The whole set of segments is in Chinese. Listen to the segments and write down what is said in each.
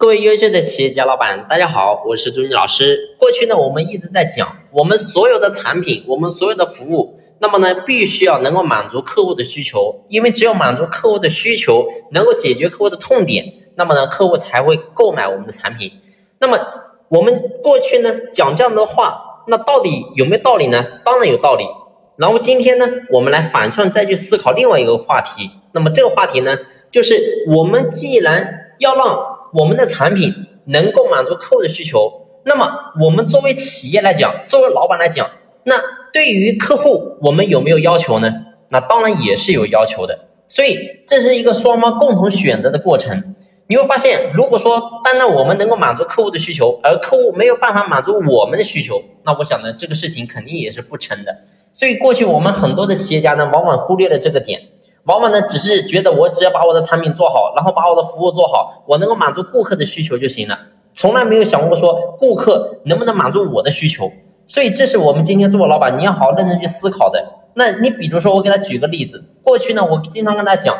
各位优秀的企业家老板，大家好，我是朱军老师。过去呢，我们一直在讲，我们所有的产品，我们所有的服务，那么呢，必须要能够满足客户的需求，因为只有满足客户的需求，能够解决客户的痛点，那么呢，客户才会购买我们的产品。那么我们过去呢讲这样的话，那到底有没有道理呢？当然有道理。然后今天呢，我们来反向再去思考另外一个话题。那么这个话题呢，就是我们既然要让我们的产品能够满足客户的需求，那么我们作为企业来讲，作为老板来讲，那对于客户我们有没有要求呢？那当然也是有要求的。所以这是一个双方共同选择的过程。你会发现，如果说单单我们能够满足客户的需求，而客户没有办法满足我们的需求，那我想呢，这个事情肯定也是不成的。所以过去我们很多的企业家呢，往往忽略了这个点。往往呢，只是觉得我只要把我的产品做好，然后把我的服务做好，我能够满足顾客的需求就行了，从来没有想过说顾客能不能满足我的需求。所以，这是我们今天作为老板，你要好好认真去思考的。那你比如说，我给他举个例子，过去呢，我经常跟他讲，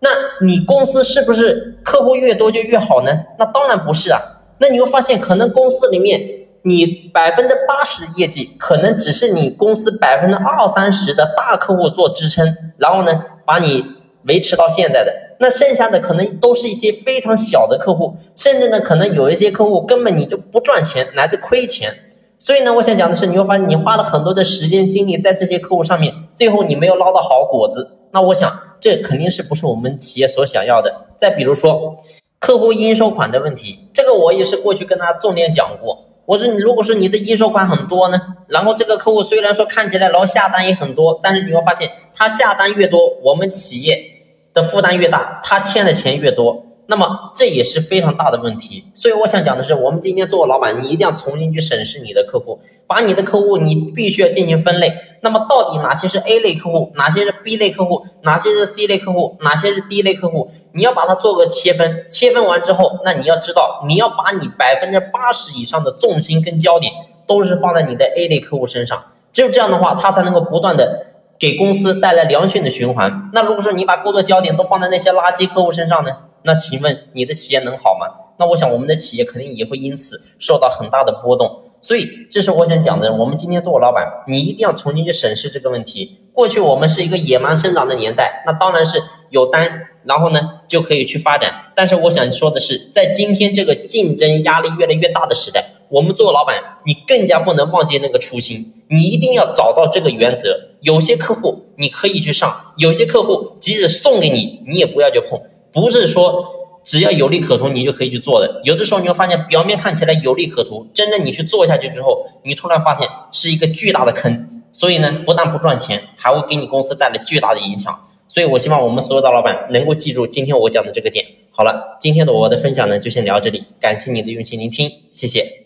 那你公司是不是客户越多就越好呢？那当然不是啊。那你会发现，可能公司里面你百分之八十业绩，可能只是你公司百分之二三十的大客户做支撑，然后呢？把你维持到现在的，那剩下的可能都是一些非常小的客户，甚至呢，可能有一些客户根本你就不赚钱，乃至亏钱。所以呢，我想讲的是，你会发现你花了很多的时间精力在这些客户上面，最后你没有捞到好果子。那我想，这肯定是不是我们企业所想要的。再比如说，客户应收款的问题，这个我也是过去跟他重点讲过。我说你如果说你的应收款很多呢，然后这个客户虽然说看起来然后下单也很多，但是你会发现他下单越多，我们企业的负担越大，他欠的钱越多。那么这也是非常大的问题，所以我想讲的是，我们今天做老板，你一定要重新去审视你的客户，把你的客户你必须要进行分类。那么到底哪些是 A 类客户，哪些是 B 类客户，哪些是 C 类客户，哪些是 D 类客户，你要把它做个切分。切分完之后，那你要知道，你要把你百分之八十以上的重心跟焦点都是放在你的 A 类客户身上。只有这样的话，它才能够不断的给公司带来良性的循环。那如果说你把更多焦点都放在那些垃圾客户身上呢？那请问你的企业能好吗？那我想我们的企业肯定也会因此受到很大的波动。所以这是我想讲的。我们今天做老板，你一定要重新去审视这个问题。过去我们是一个野蛮生长的年代，那当然是有单，然后呢就可以去发展。但是我想说的是，在今天这个竞争压力越来越大的时代，我们做老板，你更加不能忘记那个初心，你一定要找到这个原则。有些客户你可以去上，有些客户即使送给你，你也不要去碰。不是说只要有利可图你就可以去做的，有的时候你会发现表面看起来有利可图，真正你去做下去之后，你突然发现是一个巨大的坑。所以呢，不但不赚钱，还会给你公司带来巨大的影响。所以我希望我们所有的老板能够记住今天我讲的这个点。好了，今天的我的分享呢就先聊这里，感谢你的用心聆听，谢谢。